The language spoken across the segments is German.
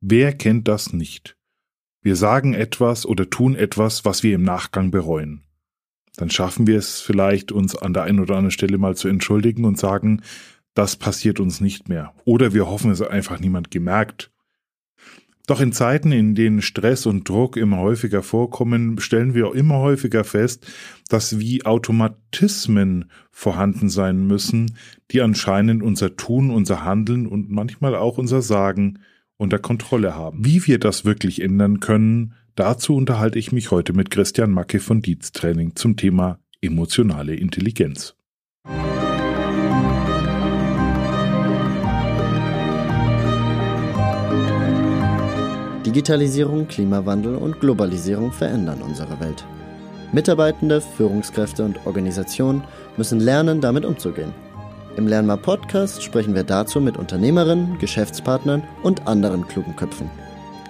Wer kennt das nicht? Wir sagen etwas oder tun etwas, was wir im Nachgang bereuen. Dann schaffen wir es vielleicht, uns an der einen oder anderen Stelle mal zu entschuldigen und sagen, das passiert uns nicht mehr. Oder wir hoffen, es hat einfach niemand gemerkt. Doch in Zeiten, in denen Stress und Druck immer häufiger vorkommen, stellen wir immer häufiger fest, dass wie Automatismen vorhanden sein müssen, die anscheinend unser Tun, unser Handeln und manchmal auch unser Sagen unter Kontrolle haben. Wie wir das wirklich ändern können, dazu unterhalte ich mich heute mit Christian Macke von Dietz Training zum Thema emotionale Intelligenz. Digitalisierung, Klimawandel und Globalisierung verändern unsere Welt. Mitarbeitende, Führungskräfte und Organisationen müssen lernen, damit umzugehen. Im Lernmar Podcast sprechen wir dazu mit Unternehmerinnen, Geschäftspartnern und anderen klugen Köpfen.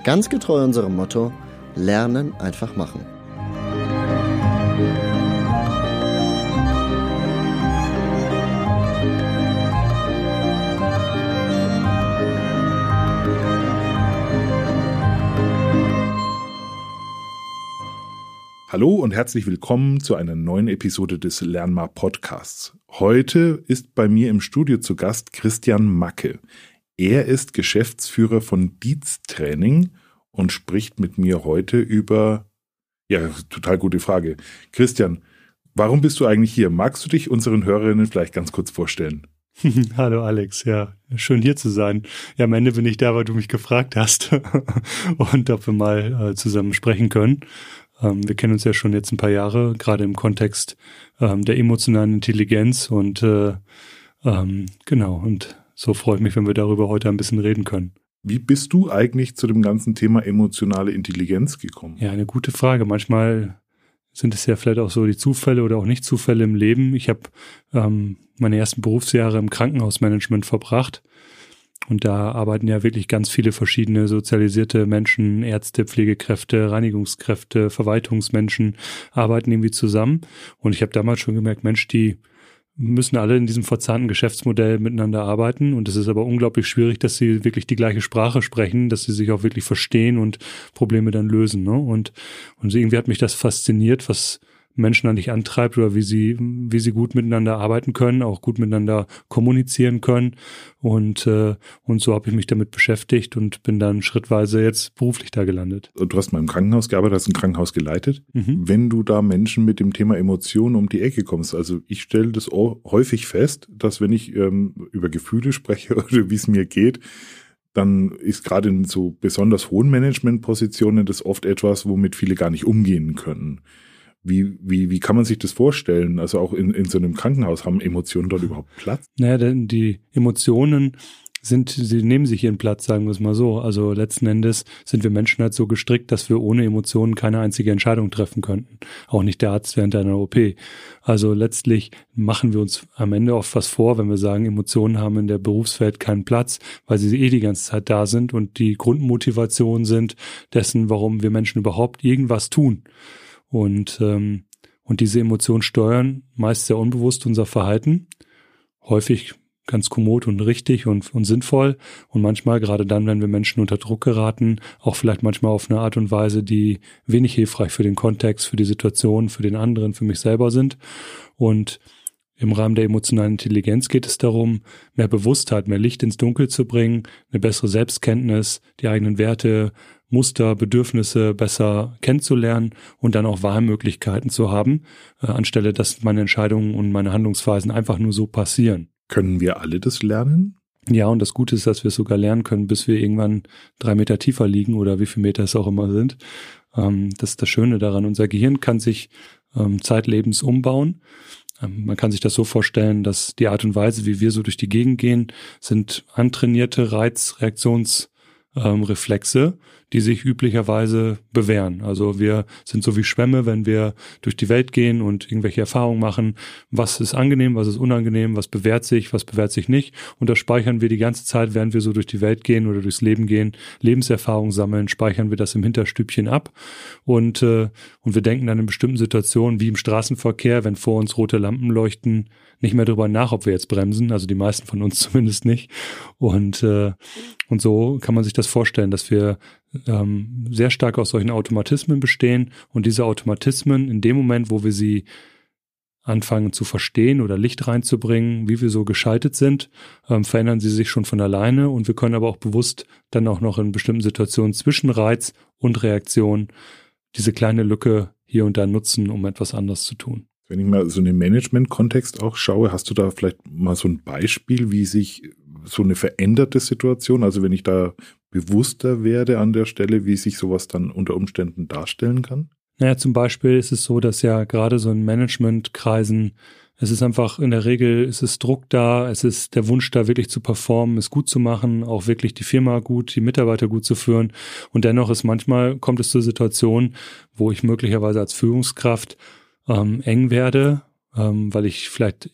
Ganz getreu unserem Motto: Lernen einfach machen. Hallo und herzlich willkommen zu einer neuen Episode des Lernmar Podcasts. Heute ist bei mir im Studio zu Gast Christian Macke. Er ist Geschäftsführer von Dietz Training und spricht mit mir heute über, ja, total gute Frage. Christian, warum bist du eigentlich hier? Magst du dich unseren Hörerinnen vielleicht ganz kurz vorstellen? Hallo Alex, ja, schön hier zu sein. Ja, am Ende bin ich da, weil du mich gefragt hast und ob wir mal äh, zusammen sprechen können. Ähm, wir kennen uns ja schon jetzt ein paar Jahre, gerade im Kontext ähm, der emotionalen Intelligenz und äh, ähm, genau, und so freue ich mich, wenn wir darüber heute ein bisschen reden können. Wie bist du eigentlich zu dem ganzen Thema emotionale Intelligenz gekommen? Ja, eine gute Frage. Manchmal sind es ja vielleicht auch so die Zufälle oder auch nicht Zufälle im Leben. Ich habe ähm, meine ersten Berufsjahre im Krankenhausmanagement verbracht und da arbeiten ja wirklich ganz viele verschiedene sozialisierte Menschen, Ärzte, Pflegekräfte, Reinigungskräfte, Verwaltungsmenschen arbeiten irgendwie zusammen. Und ich habe damals schon gemerkt, Mensch, die müssen alle in diesem verzahnten Geschäftsmodell miteinander arbeiten. Und es ist aber unglaublich schwierig, dass sie wirklich die gleiche Sprache sprechen, dass sie sich auch wirklich verstehen und Probleme dann lösen. Ne? Und, und irgendwie hat mich das fasziniert, was Menschen an dich antreibt oder wie sie, wie sie gut miteinander arbeiten können, auch gut miteinander kommunizieren können. Und, äh, und so habe ich mich damit beschäftigt und bin dann schrittweise jetzt beruflich da gelandet. Du hast mal im Krankenhaus gearbeitet, hast ein Krankenhaus geleitet. Mhm. Wenn du da Menschen mit dem Thema Emotionen um die Ecke kommst, also ich stelle das häufig fest, dass wenn ich ähm, über Gefühle spreche oder wie es mir geht, dann ist gerade in so besonders hohen Managementpositionen das oft etwas, womit viele gar nicht umgehen können. Wie, wie, wie kann man sich das vorstellen? Also auch in, in so einem Krankenhaus haben Emotionen dort überhaupt Platz? Naja, denn die Emotionen sind, sie nehmen sich ihren Platz, sagen wir es mal so. Also letzten Endes sind wir Menschen halt so gestrickt, dass wir ohne Emotionen keine einzige Entscheidung treffen könnten. Auch nicht der Arzt während einer OP. Also letztlich machen wir uns am Ende oft was vor, wenn wir sagen, Emotionen haben in der Berufswelt keinen Platz, weil sie eh die ganze Zeit da sind und die Grundmotivation sind dessen, warum wir Menschen überhaupt irgendwas tun. Und, ähm, und diese Emotionen steuern meist sehr unbewusst unser Verhalten. Häufig ganz kommod und richtig und, und sinnvoll. Und manchmal, gerade dann, wenn wir Menschen unter Druck geraten, auch vielleicht manchmal auf eine Art und Weise, die wenig hilfreich für den Kontext, für die Situation, für den anderen, für mich selber sind. Und im Rahmen der emotionalen Intelligenz geht es darum, mehr Bewusstheit, mehr Licht ins Dunkel zu bringen, eine bessere Selbstkenntnis, die eigenen Werte Muster, Bedürfnisse besser kennenzulernen und dann auch Wahlmöglichkeiten zu haben, äh, anstelle dass meine Entscheidungen und meine Handlungsweisen einfach nur so passieren. Können wir alle das lernen? Ja, und das Gute ist, dass wir es sogar lernen können, bis wir irgendwann drei Meter tiefer liegen oder wie viele Meter es auch immer sind. Ähm, das ist das Schöne daran. Unser Gehirn kann sich ähm, zeitlebens umbauen. Ähm, man kann sich das so vorstellen, dass die Art und Weise, wie wir so durch die Gegend gehen, sind antrainierte Reizreaktions- ähm, die sich üblicherweise bewähren. Also wir sind so wie Schwämme, wenn wir durch die Welt gehen und irgendwelche Erfahrungen machen. Was ist angenehm, was ist unangenehm, was bewährt sich, was bewährt sich nicht. Und das speichern wir die ganze Zeit, während wir so durch die Welt gehen oder durchs Leben gehen, Lebenserfahrungen sammeln, speichern wir das im Hinterstübchen ab. Und, äh, und wir denken dann in bestimmten Situationen, wie im Straßenverkehr, wenn vor uns rote Lampen leuchten, nicht mehr darüber nach, ob wir jetzt bremsen, also die meisten von uns zumindest nicht. Und, äh, und so kann man sich das vorstellen, dass wir ähm, sehr stark aus solchen Automatismen bestehen und diese Automatismen in dem Moment, wo wir sie anfangen zu verstehen oder Licht reinzubringen, wie wir so geschaltet sind, ähm, verändern sie sich schon von alleine und wir können aber auch bewusst dann auch noch in bestimmten Situationen zwischen Reiz und Reaktion diese kleine Lücke hier und da nutzen, um etwas anderes zu tun. Wenn ich mal so in den Management-Kontext auch schaue, hast du da vielleicht mal so ein Beispiel, wie sich so eine veränderte Situation, also wenn ich da bewusster werde an der Stelle, wie sich sowas dann unter Umständen darstellen kann? Naja, zum Beispiel ist es so, dass ja gerade so in Managementkreisen es ist einfach in der Regel, es ist Druck da, es ist der Wunsch da wirklich zu performen, es gut zu machen, auch wirklich die Firma gut, die Mitarbeiter gut zu führen. Und dennoch ist manchmal kommt es zur Situation, wo ich möglicherweise als Führungskraft ähm, eng werde, ähm, weil ich vielleicht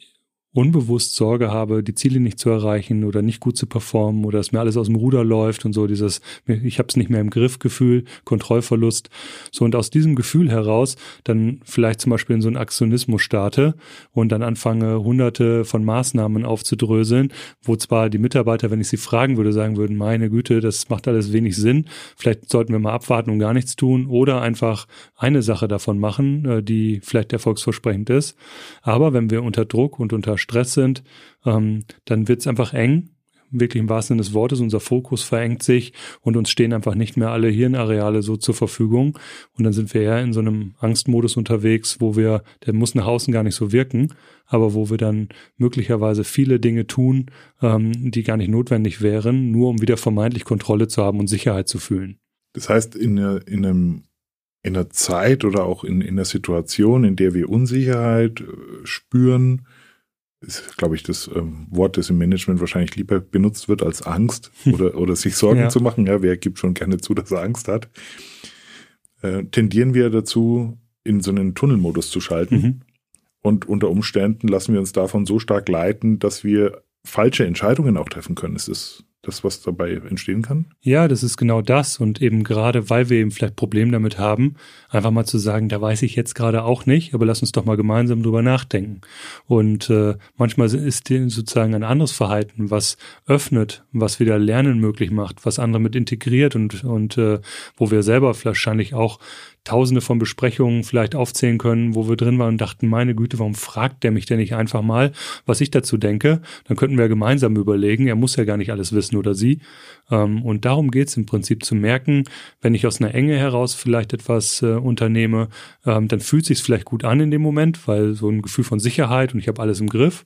unbewusst Sorge habe, die Ziele nicht zu erreichen oder nicht gut zu performen oder dass mir alles aus dem Ruder läuft und so dieses, ich habe es nicht mehr im Griff Gefühl, Kontrollverlust. So und aus diesem Gefühl heraus dann vielleicht zum Beispiel in so einen Aktionismus starte und dann anfange, hunderte von Maßnahmen aufzudröseln, wo zwar die Mitarbeiter, wenn ich sie fragen würde, sagen würden, meine Güte, das macht alles wenig Sinn, vielleicht sollten wir mal abwarten und gar nichts tun oder einfach eine Sache davon machen, äh, die vielleicht erfolgsversprechend ist. Aber wenn wir unter Druck und unter Stress sind, ähm, dann wird es einfach eng, wirklich im wahrsten Sinne des Wortes. Unser Fokus verengt sich und uns stehen einfach nicht mehr alle Hirnareale so zur Verfügung. Und dann sind wir eher in so einem Angstmodus unterwegs, wo wir, der muss nach außen gar nicht so wirken, aber wo wir dann möglicherweise viele Dinge tun, ähm, die gar nicht notwendig wären, nur um wieder vermeintlich Kontrolle zu haben und Sicherheit zu fühlen. Das heißt, in, in einem in einer Zeit oder auch in, in einer Situation, in der wir Unsicherheit äh, spüren, ist, glaube ich, das ähm, Wort, das im Management wahrscheinlich lieber benutzt wird als Angst oder, oder sich Sorgen ja. zu machen. Ja, wer gibt schon gerne zu, dass er Angst hat? Äh, tendieren wir dazu, in so einen Tunnelmodus zu schalten. Mhm. Und unter Umständen lassen wir uns davon so stark leiten, dass wir falsche Entscheidungen auch treffen können. Es ist das, was dabei entstehen kann? Ja, das ist genau das. Und eben gerade, weil wir eben vielleicht Probleme damit haben, einfach mal zu sagen, da weiß ich jetzt gerade auch nicht, aber lass uns doch mal gemeinsam drüber nachdenken. Und äh, manchmal ist sozusagen ein anderes Verhalten, was öffnet, was wieder Lernen möglich macht, was andere mit integriert und, und äh, wo wir selber wahrscheinlich auch tausende von Besprechungen vielleicht aufzählen können, wo wir drin waren und dachten, meine Güte, warum fragt der mich denn nicht einfach mal, was ich dazu denke? Dann könnten wir gemeinsam überlegen, er muss ja gar nicht alles wissen oder sie. Ähm, und darum geht es im Prinzip zu merken, wenn ich aus einer Enge heraus vielleicht etwas äh, unternehme, ähm, dann fühlt sich vielleicht gut an in dem Moment, weil so ein Gefühl von Sicherheit und ich habe alles im Griff.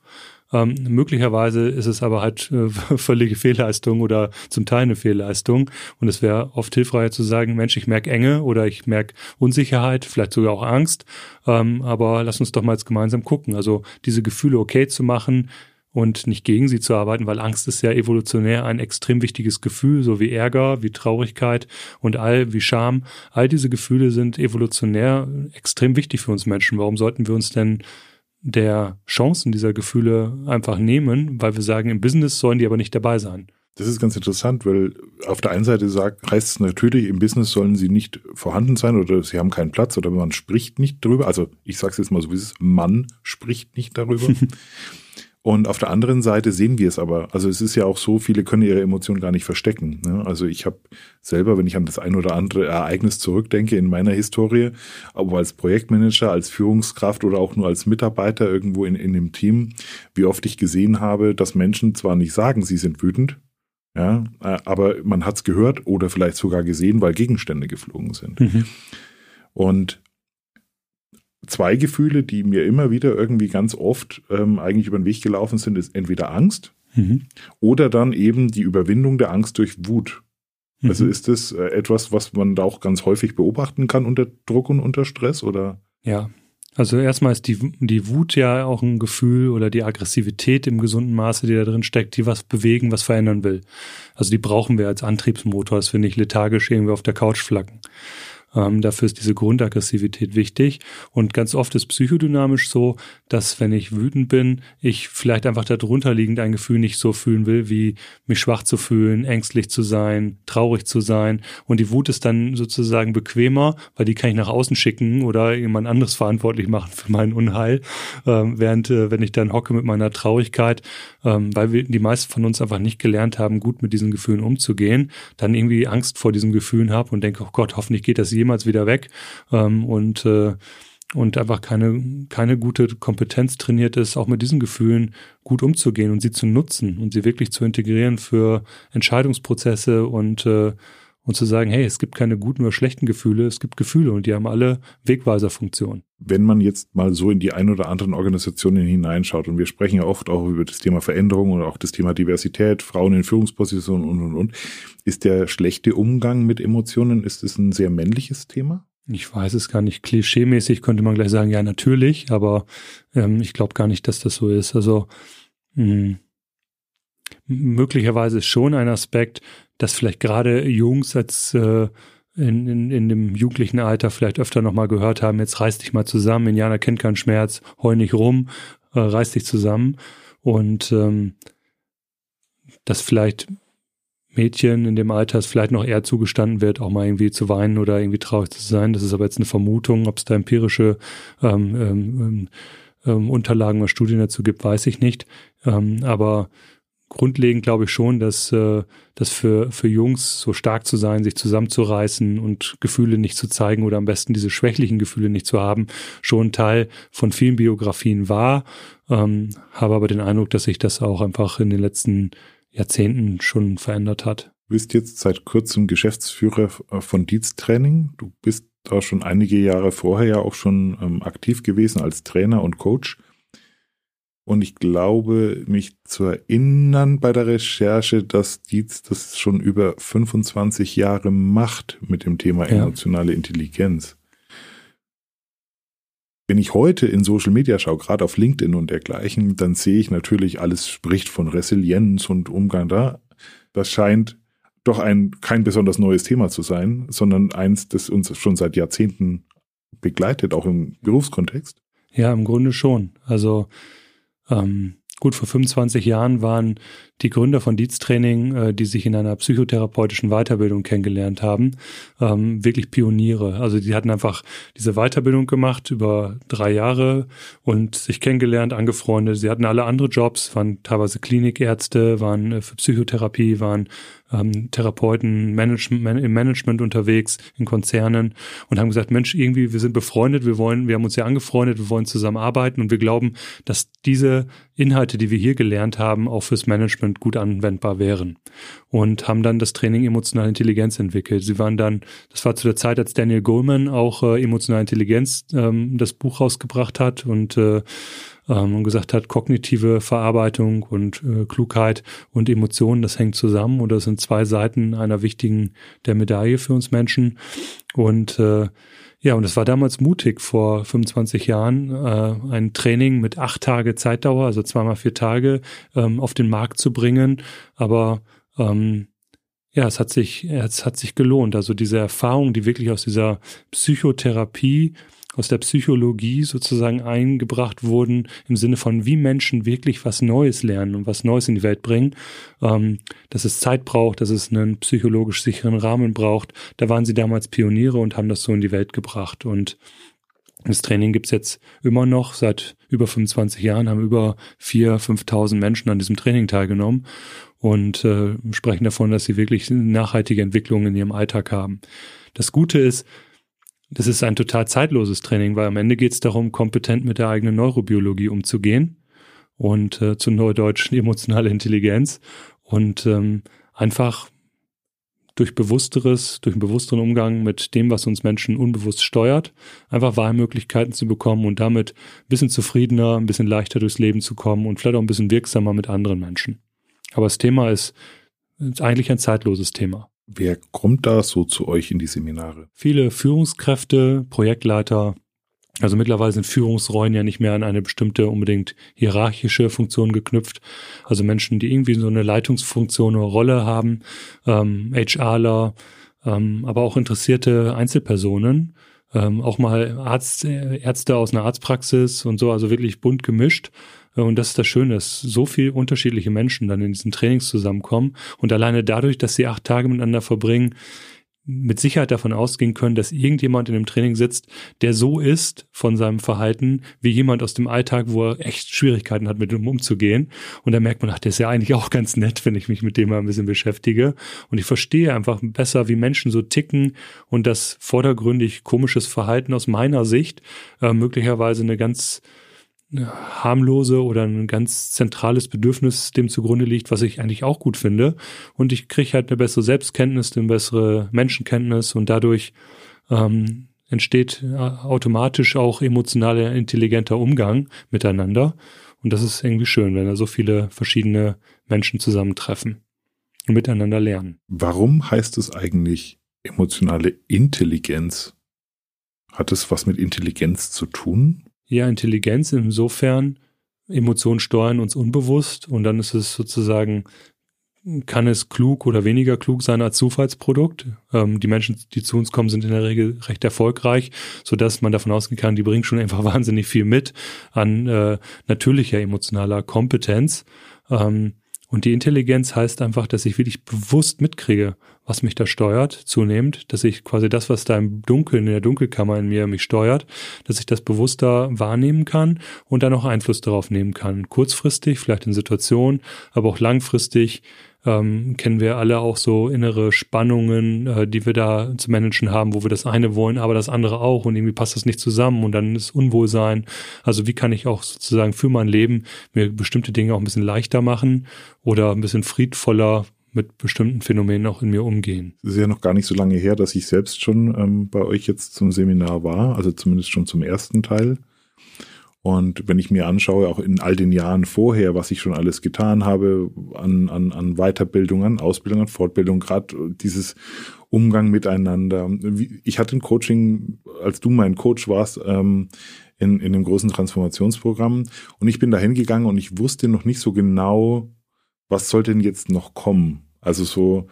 Ähm, möglicherweise ist es aber halt äh, völlige Fehlleistung oder zum Teil eine Fehlleistung. Und es wäre oft hilfreicher zu sagen, Mensch, ich merke Enge oder ich merke Unsicherheit, vielleicht sogar auch Angst. Ähm, aber lass uns doch mal jetzt gemeinsam gucken. Also diese Gefühle okay zu machen, und nicht gegen sie zu arbeiten, weil Angst ist ja evolutionär ein extrem wichtiges Gefühl, so wie Ärger, wie Traurigkeit und all wie Scham. All diese Gefühle sind evolutionär extrem wichtig für uns Menschen. Warum sollten wir uns denn der Chancen dieser Gefühle einfach nehmen, weil wir sagen, im Business sollen die aber nicht dabei sein. Das ist ganz interessant, weil auf der einen Seite sagt, heißt es natürlich, im Business sollen sie nicht vorhanden sein oder sie haben keinen Platz oder man spricht nicht drüber. Also ich sage es jetzt mal so, wie es ist, man spricht nicht darüber. Und auf der anderen Seite sehen wir es aber. Also es ist ja auch so, viele können ihre Emotionen gar nicht verstecken. Ne? Also ich habe selber, wenn ich an das ein oder andere Ereignis zurückdenke in meiner Historie, aber als Projektmanager, als Führungskraft oder auch nur als Mitarbeiter irgendwo in, in dem Team, wie oft ich gesehen habe, dass Menschen zwar nicht sagen, sie sind wütend, ja, äh, aber man hat es gehört oder vielleicht sogar gesehen, weil Gegenstände geflogen sind. Mhm. Und zwei Gefühle, die mir immer wieder irgendwie ganz oft ähm, eigentlich über den Weg gelaufen sind, ist entweder Angst mhm. oder dann eben die Überwindung der Angst durch Wut. Mhm. Also ist das äh, etwas, was man da auch ganz häufig beobachten kann unter Druck und unter Stress oder? Ja, Also erstmal ist die, die Wut ja auch ein Gefühl oder die Aggressivität im gesunden Maße, die da drin steckt, die was bewegen, was verändern will. Also die brauchen wir als Antriebsmotor, dass wir nicht lethargisch irgendwie auf der Couch flacken. Ähm, dafür ist diese Grundaggressivität wichtig. Und ganz oft ist psychodynamisch so, dass wenn ich wütend bin, ich vielleicht einfach darunter liegend ein Gefühl nicht so fühlen will, wie mich schwach zu fühlen, ängstlich zu sein, traurig zu sein. Und die Wut ist dann sozusagen bequemer, weil die kann ich nach außen schicken oder jemand anderes verantwortlich machen für mein Unheil. Ähm, während, äh, wenn ich dann hocke mit meiner Traurigkeit, ähm, weil wir die meisten von uns einfach nicht gelernt haben, gut mit diesen Gefühlen umzugehen, dann irgendwie Angst vor diesen Gefühlen habe und denke, oh Gott, hoffentlich geht das jemals wieder weg ähm, und äh, und einfach keine, keine gute Kompetenz trainiert ist, auch mit diesen Gefühlen gut umzugehen und sie zu nutzen und sie wirklich zu integrieren für Entscheidungsprozesse und, äh, und zu sagen, hey, es gibt keine guten oder schlechten Gefühle, es gibt Gefühle und die haben alle Wegweiserfunktion. Wenn man jetzt mal so in die ein oder anderen Organisationen hineinschaut und wir sprechen ja oft auch über das Thema Veränderung oder auch das Thema Diversität, Frauen in Führungspositionen und, und, und, ist der schlechte Umgang mit Emotionen, ist es ein sehr männliches Thema? Ich weiß es gar nicht. Klischeemäßig könnte man gleich sagen, ja, natürlich, aber ähm, ich glaube gar nicht, dass das so ist. Also mh, hm, möglicherweise ist schon ein Aspekt, dass vielleicht gerade Jungs als äh, in, in, in dem jugendlichen Alter vielleicht öfter nochmal gehört haben, jetzt reiß dich mal zusammen, Indianer kennt keinen Schmerz, heul nicht rum, äh, reiß dich zusammen. Und ähm, dass vielleicht Mädchen in dem Alter es vielleicht noch eher zugestanden wird, auch mal irgendwie zu weinen oder irgendwie traurig zu sein. Das ist aber jetzt eine Vermutung, ob es da empirische ähm, ähm, ähm, Unterlagen oder Studien dazu gibt, weiß ich nicht. Ähm, aber grundlegend glaube ich schon, dass äh, das für, für Jungs so stark zu sein, sich zusammenzureißen und Gefühle nicht zu zeigen oder am besten diese schwächlichen Gefühle nicht zu haben, schon Teil von vielen Biografien war. Ähm, habe aber den Eindruck, dass sich das auch einfach in den letzten Jahrzehnten schon verändert hat. Du bist jetzt seit kurzem Geschäftsführer äh, von Dietz Training. Du bist da schon einige Jahre vorher ja auch schon ähm, aktiv gewesen als Trainer und Coach. Und ich glaube, mich zu erinnern bei der Recherche, dass Dietz das schon über 25 Jahre macht mit dem Thema emotionale ja. Intelligenz. Wenn ich heute in Social Media schaue, gerade auf LinkedIn und dergleichen, dann sehe ich natürlich, alles spricht von Resilienz und Umgang da. Das scheint doch ein kein besonders neues Thema zu sein, sondern eins, das uns schon seit Jahrzehnten begleitet, auch im Berufskontext. Ja, im Grunde schon. Also ähm, gut, vor 25 Jahren waren die Gründer von Dietz Training, äh, die sich in einer psychotherapeutischen Weiterbildung kennengelernt haben, ähm, wirklich Pioniere. Also die hatten einfach diese Weiterbildung gemacht über drei Jahre und sich kennengelernt, angefreundet. Sie hatten alle andere Jobs, waren teilweise Klinikärzte, waren äh, für Psychotherapie, waren ähm, Therapeuten Management, man, im Management unterwegs, in Konzernen und haben gesagt, Mensch, irgendwie, wir sind befreundet, wir wollen, wir haben uns ja angefreundet, wir wollen zusammenarbeiten und wir glauben, dass diese Inhalte, die wir hier gelernt haben, auch fürs Management gut anwendbar wären. Und haben dann das Training emotionale Intelligenz entwickelt. Sie waren dann, das war zu der Zeit, als Daniel Goleman auch äh, emotionale Intelligenz ähm, das Buch rausgebracht hat und äh, ähm, und gesagt hat, kognitive Verarbeitung und äh, Klugheit und Emotionen, das hängt zusammen oder das sind zwei Seiten einer wichtigen der Medaille für uns Menschen. Und äh, ja, und es war damals mutig, vor 25 Jahren äh, ein Training mit acht Tage Zeitdauer, also zweimal vier Tage, ähm, auf den Markt zu bringen. Aber ähm, ja, es hat sich, es hat sich gelohnt. Also diese Erfahrung, die wirklich aus dieser Psychotherapie aus der Psychologie sozusagen eingebracht wurden, im Sinne von, wie Menschen wirklich was Neues lernen und was Neues in die Welt bringen, ähm, dass es Zeit braucht, dass es einen psychologisch sicheren Rahmen braucht. Da waren sie damals Pioniere und haben das so in die Welt gebracht. Und das Training gibt's jetzt immer noch. Seit über 25 Jahren haben über 4.000, 5.000 Menschen an diesem Training teilgenommen und äh, sprechen davon, dass sie wirklich nachhaltige Entwicklungen in ihrem Alltag haben. Das Gute ist, das ist ein total zeitloses Training, weil am Ende geht es darum, kompetent mit der eigenen Neurobiologie umzugehen und äh, zu Neudeutsch emotionale Intelligenz und ähm, einfach durch bewussteres, durch einen bewussteren Umgang mit dem, was uns Menschen unbewusst steuert, einfach Wahlmöglichkeiten zu bekommen und damit ein bisschen zufriedener, ein bisschen leichter durchs Leben zu kommen und vielleicht auch ein bisschen wirksamer mit anderen Menschen. Aber das Thema ist, ist eigentlich ein zeitloses Thema. Wer kommt da so zu euch in die Seminare? Viele Führungskräfte, Projektleiter, Also mittlerweile sind Führungsrollen ja nicht mehr an eine bestimmte unbedingt hierarchische Funktion geknüpft. Also Menschen, die irgendwie so eine Leitungsfunktion oder Rolle haben, ähm, HRler, ähm, aber auch interessierte Einzelpersonen, ähm, auch mal Arzt, Ärzte aus einer Arztpraxis und so, also wirklich bunt gemischt. Äh, und das ist das Schöne, dass so viele unterschiedliche Menschen dann in diesen Trainings zusammenkommen und alleine dadurch, dass sie acht Tage miteinander verbringen, mit Sicherheit davon ausgehen können, dass irgendjemand in dem Training sitzt, der so ist von seinem Verhalten wie jemand aus dem Alltag, wo er echt Schwierigkeiten hat, mit ihm umzugehen. Und da merkt man, ach, der ist ja eigentlich auch ganz nett, wenn ich mich mit dem mal ein bisschen beschäftige. Und ich verstehe einfach besser, wie Menschen so ticken und das vordergründig komisches Verhalten aus meiner Sicht äh, möglicherweise eine ganz harmlose oder ein ganz zentrales Bedürfnis dem zugrunde liegt, was ich eigentlich auch gut finde. Und ich kriege halt eine bessere Selbstkenntnis, eine bessere Menschenkenntnis und dadurch ähm, entsteht äh, automatisch auch emotionaler, intelligenter Umgang miteinander. Und das ist irgendwie schön, wenn da so viele verschiedene Menschen zusammentreffen und miteinander lernen. Warum heißt es eigentlich emotionale Intelligenz? Hat es was mit Intelligenz zu tun? Ja Intelligenz insofern, Emotionen steuern uns unbewusst und dann ist es sozusagen, kann es klug oder weniger klug sein als Zufallsprodukt. Ähm, die Menschen, die zu uns kommen, sind in der Regel recht erfolgreich, so dass man davon ausgehen kann, die bringen schon einfach wahnsinnig viel mit an äh, natürlicher emotionaler Kompetenz. Ähm, und die Intelligenz heißt einfach, dass ich wirklich bewusst mitkriege, was mich da steuert, zunehmend, dass ich quasi das, was da im Dunkeln, in der Dunkelkammer in mir mich steuert, dass ich das bewusster wahrnehmen kann und dann auch Einfluss darauf nehmen kann. Kurzfristig, vielleicht in Situationen, aber auch langfristig ähm, kennen wir alle auch so innere Spannungen, äh, die wir da zu managen haben, wo wir das eine wollen, aber das andere auch und irgendwie passt das nicht zusammen und dann ist Unwohlsein. Also wie kann ich auch sozusagen für mein Leben mir bestimmte Dinge auch ein bisschen leichter machen oder ein bisschen friedvoller mit bestimmten Phänomenen auch in mir umgehen. Es ist ja noch gar nicht so lange her, dass ich selbst schon ähm, bei euch jetzt zum Seminar war, also zumindest schon zum ersten Teil. Und wenn ich mir anschaue, auch in all den Jahren vorher, was ich schon alles getan habe an, an, an Weiterbildung, an Ausbildung, an Fortbildung, gerade dieses Umgang miteinander. Ich hatte ein Coaching, als du mein Coach warst, ähm, in, in dem großen Transformationsprogramm und ich bin da hingegangen und ich wusste noch nicht so genau, was soll denn jetzt noch kommen? Also so,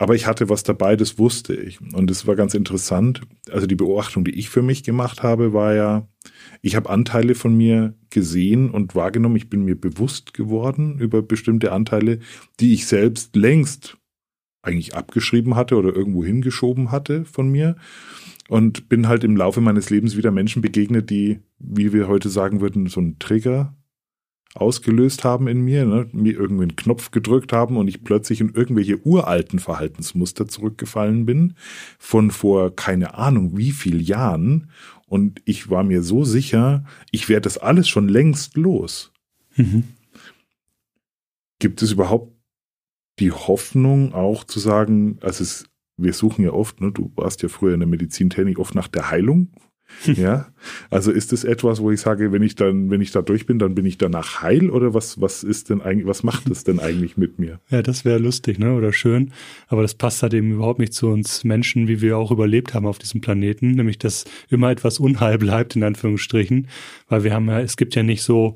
aber ich hatte was dabei, das wusste ich. Und es war ganz interessant. Also die Beobachtung, die ich für mich gemacht habe, war ja, ich habe Anteile von mir gesehen und wahrgenommen. Ich bin mir bewusst geworden über bestimmte Anteile, die ich selbst längst eigentlich abgeschrieben hatte oder irgendwo hingeschoben hatte von mir. Und bin halt im Laufe meines Lebens wieder Menschen begegnet, die, wie wir heute sagen würden, so einen Trigger ausgelöst haben in mir, ne, mir irgendwie einen Knopf gedrückt haben und ich plötzlich in irgendwelche uralten Verhaltensmuster zurückgefallen bin von vor keine Ahnung wie viel Jahren und ich war mir so sicher, ich werde das alles schon längst los. Mhm. Gibt es überhaupt die Hoffnung auch zu sagen, also es, wir suchen ja oft, ne, du warst ja früher in der Medizintechnik oft nach der Heilung ja, also ist es etwas, wo ich sage, wenn ich dann, wenn ich da durch bin, dann bin ich danach heil? Oder was, was ist denn eigentlich, was macht es denn eigentlich mit mir? Ja, das wäre lustig, ne, oder schön. Aber das passt halt eben überhaupt nicht zu uns Menschen, wie wir auch überlebt haben auf diesem Planeten, nämlich, dass immer etwas Unheil bleibt, in Anführungsstrichen, weil wir haben ja, es gibt ja nicht so,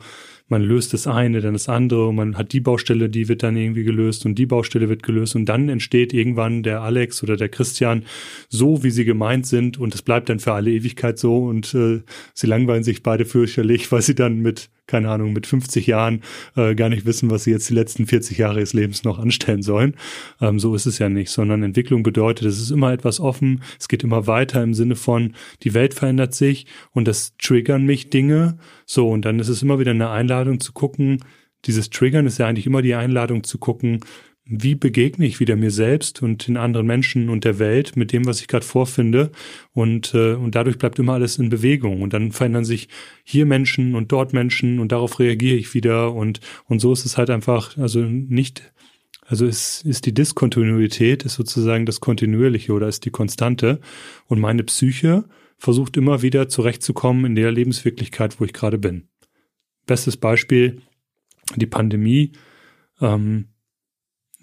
man löst das eine, dann das andere und man hat die Baustelle, die wird dann irgendwie gelöst und die Baustelle wird gelöst und dann entsteht irgendwann der Alex oder der Christian so, wie sie gemeint sind und es bleibt dann für alle Ewigkeit so und äh, sie langweilen sich beide fürchterlich, weil sie dann mit keine Ahnung, mit 50 Jahren äh, gar nicht wissen, was sie jetzt die letzten 40 Jahre ihres Lebens noch anstellen sollen. Ähm, so ist es ja nicht, sondern Entwicklung bedeutet, es ist immer etwas offen, es geht immer weiter im Sinne von, die Welt verändert sich und das triggern mich Dinge. So, und dann ist es immer wieder eine Einladung zu gucken, dieses Triggern ist ja eigentlich immer die Einladung zu gucken, wie begegne ich wieder mir selbst und den anderen Menschen und der Welt mit dem, was ich gerade vorfinde. Und, äh, und dadurch bleibt immer alles in Bewegung. Und dann verändern sich hier Menschen und dort Menschen und darauf reagiere ich wieder. Und, und so ist es halt einfach, also nicht, also ist, ist die Diskontinuität, ist sozusagen das Kontinuierliche oder ist die Konstante. Und meine Psyche versucht immer wieder zurechtzukommen in der Lebenswirklichkeit, wo ich gerade bin. Bestes Beispiel, die Pandemie. Ähm,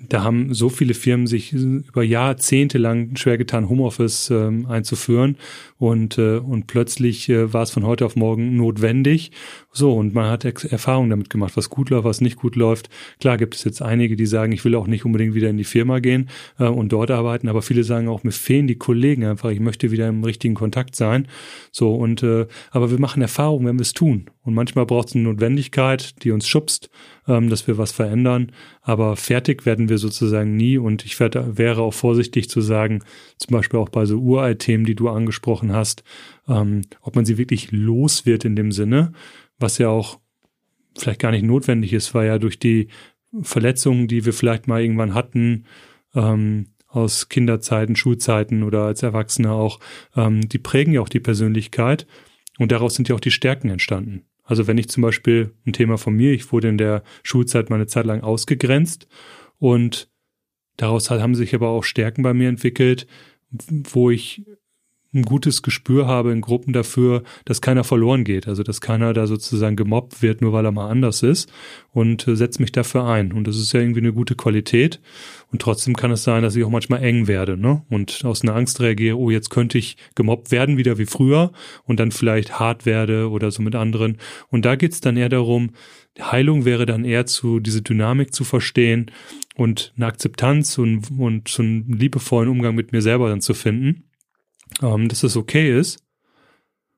da haben so viele Firmen sich über Jahrzehnte lang schwer getan, Homeoffice ähm, einzuführen und, äh, und plötzlich äh, war es von heute auf morgen notwendig. So, und man hat Erfahrungen damit gemacht, was gut läuft, was nicht gut läuft. Klar gibt es jetzt einige, die sagen, ich will auch nicht unbedingt wieder in die Firma gehen äh, und dort arbeiten, aber viele sagen auch, mir fehlen die Kollegen einfach, ich möchte wieder im richtigen Kontakt sein. So, und äh, aber wir machen Erfahrungen, wenn wir es tun. Und manchmal braucht es eine Notwendigkeit, die uns schubst, ähm, dass wir was verändern. Aber fertig werden wir sozusagen nie. Und ich werd, wäre auch vorsichtig zu sagen, zum Beispiel auch bei so Uralt-Themen, die du angesprochen hast, ähm, ob man sie wirklich los wird in dem Sinne, was ja auch vielleicht gar nicht notwendig ist, weil ja durch die Verletzungen, die wir vielleicht mal irgendwann hatten, ähm, aus Kinderzeiten, Schulzeiten oder als Erwachsene auch, ähm, die prägen ja auch die Persönlichkeit und daraus sind ja auch die Stärken entstanden. Also wenn ich zum Beispiel ein Thema von mir, ich wurde in der Schulzeit mal eine Zeit lang ausgegrenzt und daraus haben sich aber auch Stärken bei mir entwickelt, wo ich ein gutes Gespür habe in Gruppen dafür, dass keiner verloren geht. Also dass keiner da sozusagen gemobbt wird, nur weil er mal anders ist und äh, setzt mich dafür ein. Und das ist ja irgendwie eine gute Qualität. Und trotzdem kann es sein, dass ich auch manchmal eng werde, ne? Und aus einer Angst reagiere, oh, jetzt könnte ich gemobbt werden, wieder wie früher, und dann vielleicht hart werde oder so mit anderen. Und da geht's dann eher darum, Heilung wäre dann eher zu, diese Dynamik zu verstehen und eine Akzeptanz und, und so einen liebevollen Umgang mit mir selber dann zu finden ähm, dass es okay ist.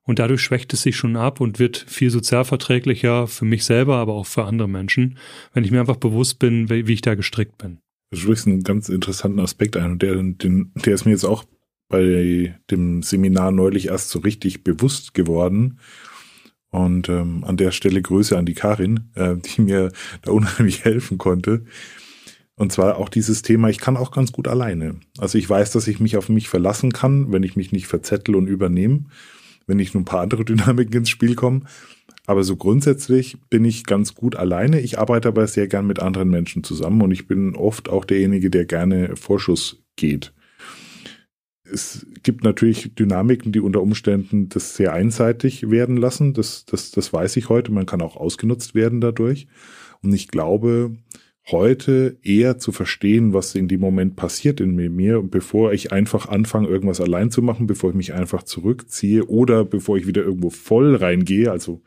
Und dadurch schwächt es sich schon ab und wird viel sozialverträglicher für mich selber, aber auch für andere Menschen, wenn ich mir einfach bewusst bin, wie, ich da gestrickt bin. Du sprichst einen ganz interessanten Aspekt ein und der, den, der ist mir jetzt auch bei dem Seminar neulich erst so richtig bewusst geworden. Und ähm, an der Stelle Grüße an die Karin, äh, die mir da unheimlich helfen konnte. Und zwar auch dieses Thema, ich kann auch ganz gut alleine. Also ich weiß, dass ich mich auf mich verlassen kann, wenn ich mich nicht verzettel und übernehme, wenn nicht nur ein paar andere Dynamiken ins Spiel kommen. Aber so grundsätzlich bin ich ganz gut alleine. Ich arbeite aber sehr gern mit anderen Menschen zusammen und ich bin oft auch derjenige, der gerne Vorschuss geht. Es gibt natürlich Dynamiken, die unter Umständen das sehr einseitig werden lassen. Das, das, das weiß ich heute. Man kann auch ausgenutzt werden dadurch. Und ich glaube, heute eher zu verstehen, was in dem Moment passiert in mir, bevor ich einfach anfange, irgendwas allein zu machen, bevor ich mich einfach zurückziehe oder bevor ich wieder irgendwo voll reingehe. Also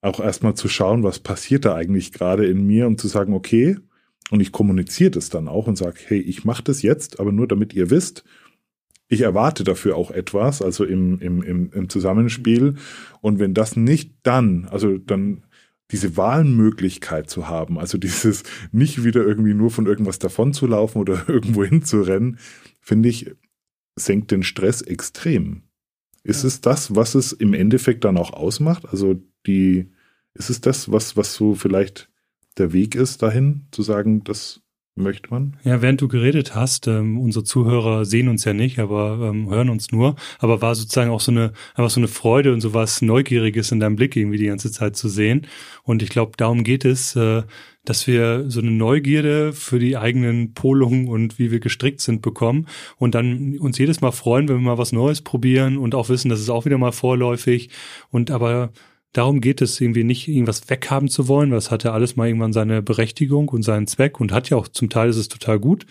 auch erstmal zu schauen, was passiert da eigentlich gerade in mir, um zu sagen, okay, und ich kommuniziere das dann auch und sage, hey, ich mache das jetzt, aber nur damit ihr wisst, ich erwarte dafür auch etwas, also im, im, im, im Zusammenspiel. Und wenn das nicht dann, also dann diese Wahlmöglichkeit zu haben, also dieses nicht wieder irgendwie nur von irgendwas davon zu laufen oder irgendwo hinzurennen, finde ich, senkt den Stress extrem. Ist ja. es das, was es im Endeffekt dann auch ausmacht? Also die, ist es das, was, was so vielleicht der Weg ist dahin, zu sagen, das möchte man. Ja, während du geredet hast, ähm, unsere Zuhörer sehen uns ja nicht, aber ähm, hören uns nur, aber war sozusagen auch so eine, einfach so eine Freude und sowas Neugieriges in deinem Blick irgendwie die ganze Zeit zu sehen. Und ich glaube, darum geht es, äh, dass wir so eine Neugierde für die eigenen Polungen und wie wir gestrickt sind bekommen und dann uns jedes Mal freuen, wenn wir mal was Neues probieren und auch wissen, dass es auch wieder mal vorläufig und aber Darum geht es irgendwie nicht, irgendwas weghaben zu wollen, weil es hat ja alles mal irgendwann seine Berechtigung und seinen Zweck und hat ja auch zum Teil ist es total gut,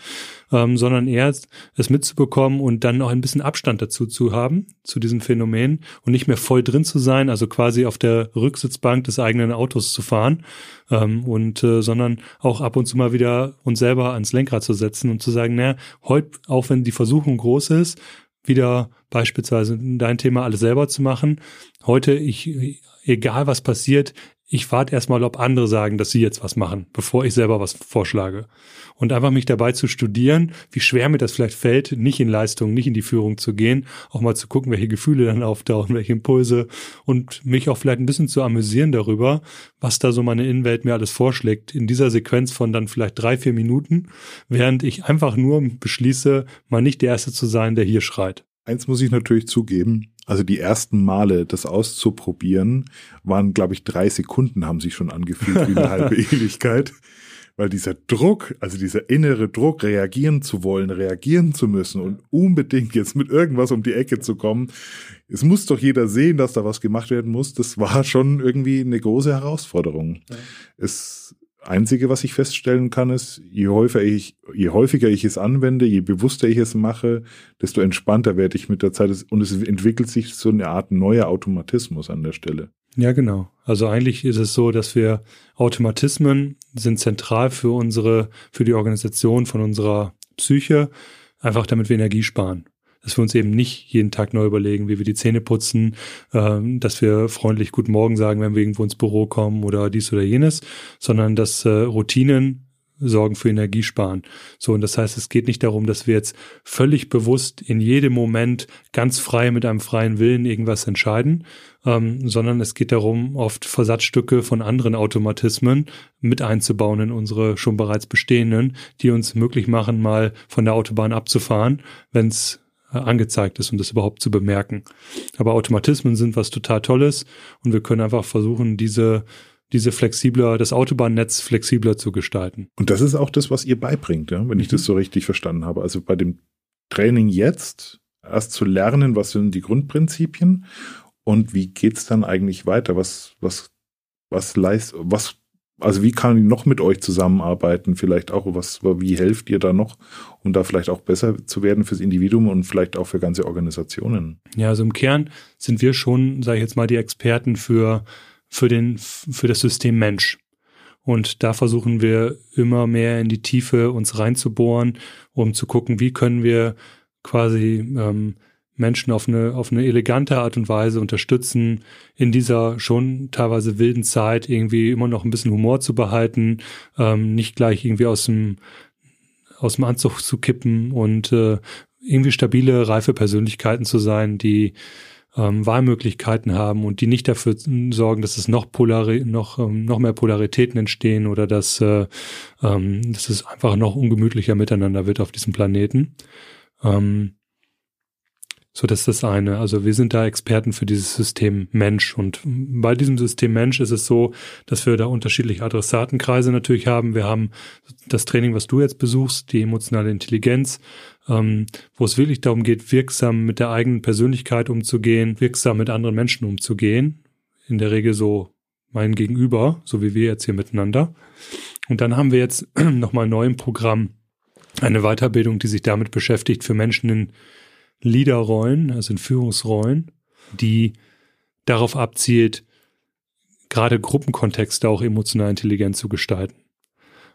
ähm, sondern eher es mitzubekommen und dann auch ein bisschen Abstand dazu zu haben, zu diesen Phänomenen und nicht mehr voll drin zu sein, also quasi auf der Rücksitzbank des eigenen Autos zu fahren ähm, und äh, sondern auch ab und zu mal wieder uns selber ans Lenkrad zu setzen und zu sagen, naja, heute, auch wenn die Versuchung groß ist, wieder beispielsweise dein Thema alles selber zu machen. Heute, ich egal was passiert, ich warte erstmal, ob andere sagen, dass sie jetzt was machen, bevor ich selber was vorschlage. Und einfach mich dabei zu studieren, wie schwer mir das vielleicht fällt, nicht in Leistung, nicht in die Führung zu gehen, auch mal zu gucken, welche Gefühle dann auftauchen, welche Impulse und mich auch vielleicht ein bisschen zu amüsieren darüber, was da so meine Innenwelt mir alles vorschlägt, in dieser Sequenz von dann vielleicht drei, vier Minuten, während ich einfach nur beschließe, mal nicht der Erste zu sein, der hier schreit. Eins muss ich natürlich zugeben, also die ersten Male, das auszuprobieren, waren, glaube ich, drei Sekunden haben sich schon angefühlt wie eine halbe Ewigkeit. Weil dieser Druck, also dieser innere Druck, reagieren zu wollen, reagieren zu müssen und unbedingt jetzt mit irgendwas um die Ecke zu kommen, es muss doch jeder sehen, dass da was gemacht werden muss. Das war schon irgendwie eine große Herausforderung. Ja. Es Einzige, was ich feststellen kann, ist, je häufiger ich, je häufiger ich es anwende, je bewusster ich es mache, desto entspannter werde ich mit der Zeit und es entwickelt sich so eine Art neuer Automatismus an der Stelle. Ja, genau. Also eigentlich ist es so, dass wir Automatismen sind zentral für unsere, für die Organisation von unserer Psyche, einfach damit wir Energie sparen dass wir uns eben nicht jeden Tag neu überlegen, wie wir die Zähne putzen, äh, dass wir freundlich Guten Morgen sagen, wenn wir irgendwo ins Büro kommen oder dies oder jenes, sondern dass äh, Routinen sorgen für Energiesparen. So, und das heißt, es geht nicht darum, dass wir jetzt völlig bewusst in jedem Moment ganz frei mit einem freien Willen irgendwas entscheiden, ähm, sondern es geht darum, oft Versatzstücke von anderen Automatismen mit einzubauen in unsere schon bereits bestehenden, die uns möglich machen, mal von der Autobahn abzufahren, wenn es angezeigt ist, um das überhaupt zu bemerken. Aber Automatismen sind was total Tolles und wir können einfach versuchen, diese diese flexibler, das Autobahnnetz flexibler zu gestalten. Und das ist auch das, was ihr beibringt, ja? wenn ich das mhm. so richtig verstanden habe. Also bei dem Training jetzt erst zu lernen, was sind die Grundprinzipien und wie geht's dann eigentlich weiter? Was, was, was leist, was also wie kann ich noch mit euch zusammenarbeiten? Vielleicht auch, was, wie helft ihr da noch, um da vielleicht auch besser zu werden fürs Individuum und vielleicht auch für ganze Organisationen? Ja, also im Kern sind wir schon, sage ich jetzt mal, die Experten für, für den, für das System Mensch. Und da versuchen wir immer mehr in die Tiefe uns reinzubohren, um zu gucken, wie können wir quasi ähm, Menschen auf eine, auf eine elegante Art und Weise unterstützen, in dieser schon teilweise wilden Zeit irgendwie immer noch ein bisschen Humor zu behalten, ähm, nicht gleich irgendwie aus dem, aus dem Anzug zu kippen und äh, irgendwie stabile, reife Persönlichkeiten zu sein, die ähm, Wahlmöglichkeiten haben und die nicht dafür sorgen, dass es noch, Polari noch, ähm, noch mehr Polaritäten entstehen oder dass, äh, ähm, dass es einfach noch ungemütlicher miteinander wird auf diesem Planeten. Ähm, so, das ist das eine. Also wir sind da Experten für dieses System Mensch. Und bei diesem System Mensch ist es so, dass wir da unterschiedliche Adressatenkreise natürlich haben. Wir haben das Training, was du jetzt besuchst, die emotionale Intelligenz, ähm, wo es wirklich darum geht, wirksam mit der eigenen Persönlichkeit umzugehen, wirksam mit anderen Menschen umzugehen. In der Regel so mein Gegenüber, so wie wir jetzt hier miteinander. Und dann haben wir jetzt nochmal neu im Programm eine Weiterbildung, die sich damit beschäftigt, für Menschen in Leaderrollen, also in Führungsrollen, die darauf abzielt, gerade Gruppenkontexte auch emotional intelligent zu gestalten.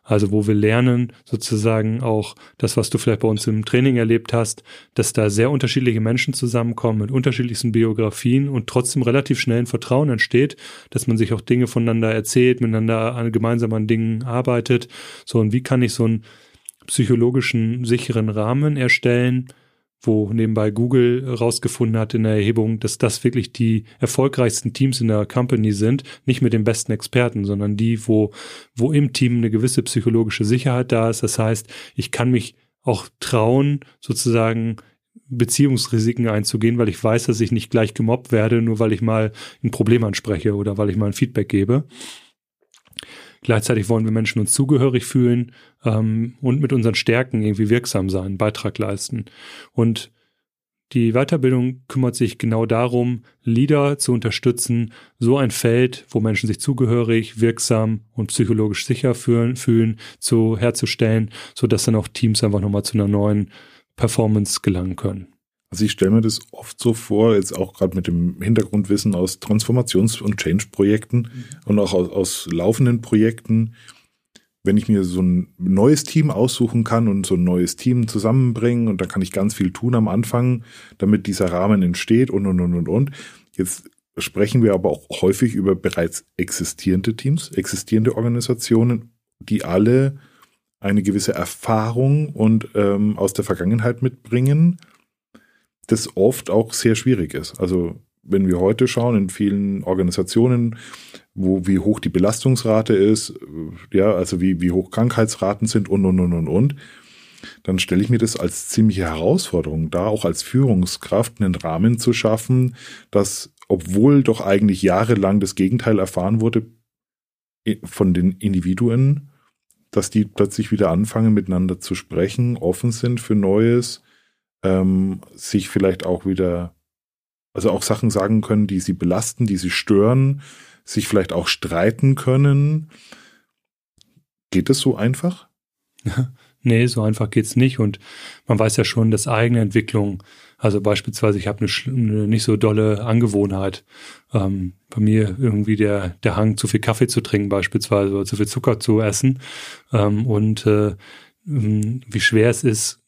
Also wo wir lernen, sozusagen auch das, was du vielleicht bei uns im Training erlebt hast, dass da sehr unterschiedliche Menschen zusammenkommen mit unterschiedlichsten Biografien und trotzdem relativ schnell ein Vertrauen entsteht, dass man sich auch Dinge voneinander erzählt, miteinander an, gemeinsam an Dingen arbeitet. So, und wie kann ich so einen psychologischen, sicheren Rahmen erstellen, wo nebenbei Google rausgefunden hat in der Erhebung, dass das wirklich die erfolgreichsten Teams in der Company sind, nicht mit den besten Experten, sondern die, wo, wo im Team eine gewisse psychologische Sicherheit da ist. Das heißt, ich kann mich auch trauen, sozusagen Beziehungsrisiken einzugehen, weil ich weiß, dass ich nicht gleich gemobbt werde, nur weil ich mal ein Problem anspreche oder weil ich mal ein Feedback gebe. Gleichzeitig wollen wir Menschen uns zugehörig fühlen ähm, und mit unseren Stärken irgendwie wirksam sein, Beitrag leisten. Und die Weiterbildung kümmert sich genau darum, Leader zu unterstützen, so ein Feld, wo Menschen sich zugehörig, wirksam und psychologisch sicher fühlen, fühlen zu herzustellen, so dass dann auch Teams einfach nochmal zu einer neuen Performance gelangen können. Also ich stelle mir das oft so vor, jetzt auch gerade mit dem Hintergrundwissen aus Transformations- und Change-Projekten mhm. und auch aus, aus, laufenden Projekten, wenn ich mir so ein neues Team aussuchen kann und so ein neues Team zusammenbringen und da kann ich ganz viel tun am Anfang, damit dieser Rahmen entsteht und und und und und. Jetzt sprechen wir aber auch häufig über bereits existierende Teams, existierende Organisationen, die alle eine gewisse Erfahrung und ähm, aus der Vergangenheit mitbringen das oft auch sehr schwierig ist. Also wenn wir heute schauen in vielen Organisationen, wo wie hoch die Belastungsrate ist, äh, ja, also wie, wie hoch Krankheitsraten sind und und und und und, dann stelle ich mir das als ziemliche Herausforderung da, auch als Führungskraft einen Rahmen zu schaffen, dass, obwohl doch eigentlich jahrelang das Gegenteil erfahren wurde von den Individuen, dass die plötzlich wieder anfangen, miteinander zu sprechen, offen sind für Neues, ähm, sich vielleicht auch wieder, also auch Sachen sagen können, die sie belasten, die sie stören, sich vielleicht auch streiten können. Geht es so einfach? nee, so einfach geht's nicht. Und man weiß ja schon, dass eigene Entwicklung, also beispielsweise, ich habe eine, eine, nicht so dolle Angewohnheit. Ähm, bei mir irgendwie der, der Hang, zu viel Kaffee zu trinken, beispielsweise, oder zu viel Zucker zu essen. Ähm, und äh, wie schwer es ist,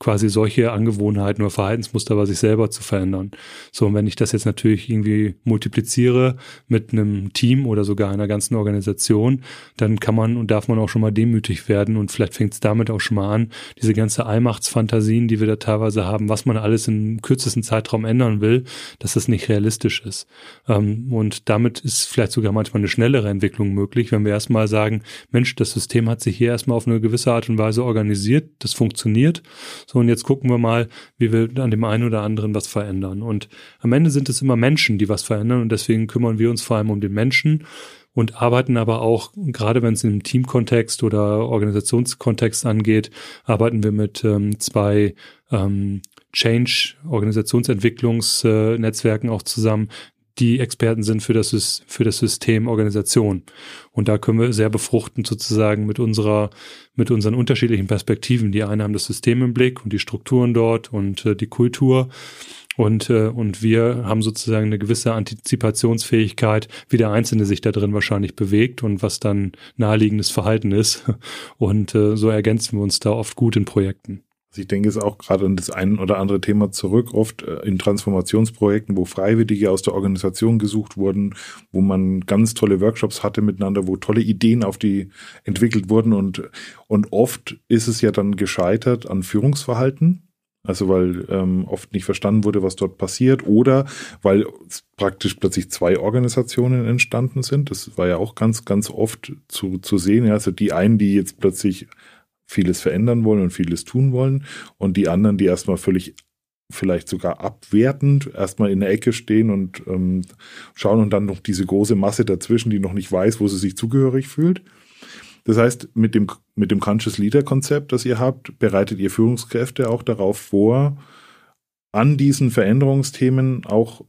quasi solche Angewohnheiten oder Verhaltensmuster bei sich selber zu verändern. So, und wenn ich das jetzt natürlich irgendwie multipliziere mit einem Team oder sogar einer ganzen Organisation, dann kann man und darf man auch schon mal demütig werden und vielleicht fängt es damit auch schon mal an, diese ganze Allmachtsfantasien, die wir da teilweise haben, was man alles im kürzesten Zeitraum ändern will, dass das nicht realistisch ist. Ähm, und damit ist vielleicht sogar manchmal eine schnellere Entwicklung möglich, wenn wir erstmal sagen, Mensch, das System hat sich hier erstmal auf eine gewisse Art und Weise organisiert, das funktioniert so, und jetzt gucken wir mal, wie wir an dem einen oder anderen was verändern. Und am Ende sind es immer Menschen, die was verändern und deswegen kümmern wir uns vor allem um den Menschen und arbeiten aber auch, gerade wenn es im Teamkontext oder Organisationskontext angeht, arbeiten wir mit ähm, zwei ähm, Change, Organisationsentwicklungsnetzwerken auch zusammen, die Experten sind für das, für das System Organisation. Und da können wir sehr befruchten sozusagen mit unserer, mit unseren unterschiedlichen Perspektiven. Die einen haben das System im Blick und die Strukturen dort und äh, die Kultur. Und, äh, und wir haben sozusagen eine gewisse Antizipationsfähigkeit, wie der Einzelne sich da drin wahrscheinlich bewegt und was dann naheliegendes Verhalten ist. Und äh, so ergänzen wir uns da oft gut in Projekten. Also ich denke es auch gerade an das ein oder andere Thema zurück, oft äh, in Transformationsprojekten, wo Freiwillige aus der Organisation gesucht wurden, wo man ganz tolle Workshops hatte miteinander, wo tolle Ideen auf die entwickelt wurden und, und oft ist es ja dann gescheitert an Führungsverhalten. Also weil ähm, oft nicht verstanden wurde, was dort passiert oder weil praktisch plötzlich zwei Organisationen entstanden sind. Das war ja auch ganz, ganz oft zu, zu sehen. Also die einen, die jetzt plötzlich vieles verändern wollen und vieles tun wollen und die anderen, die erstmal völlig vielleicht sogar abwertend erstmal in der Ecke stehen und ähm, schauen und dann noch diese große Masse dazwischen, die noch nicht weiß, wo sie sich zugehörig fühlt. Das heißt, mit dem, mit dem Conscious Leader Konzept, das ihr habt, bereitet ihr Führungskräfte auch darauf vor, an diesen Veränderungsthemen auch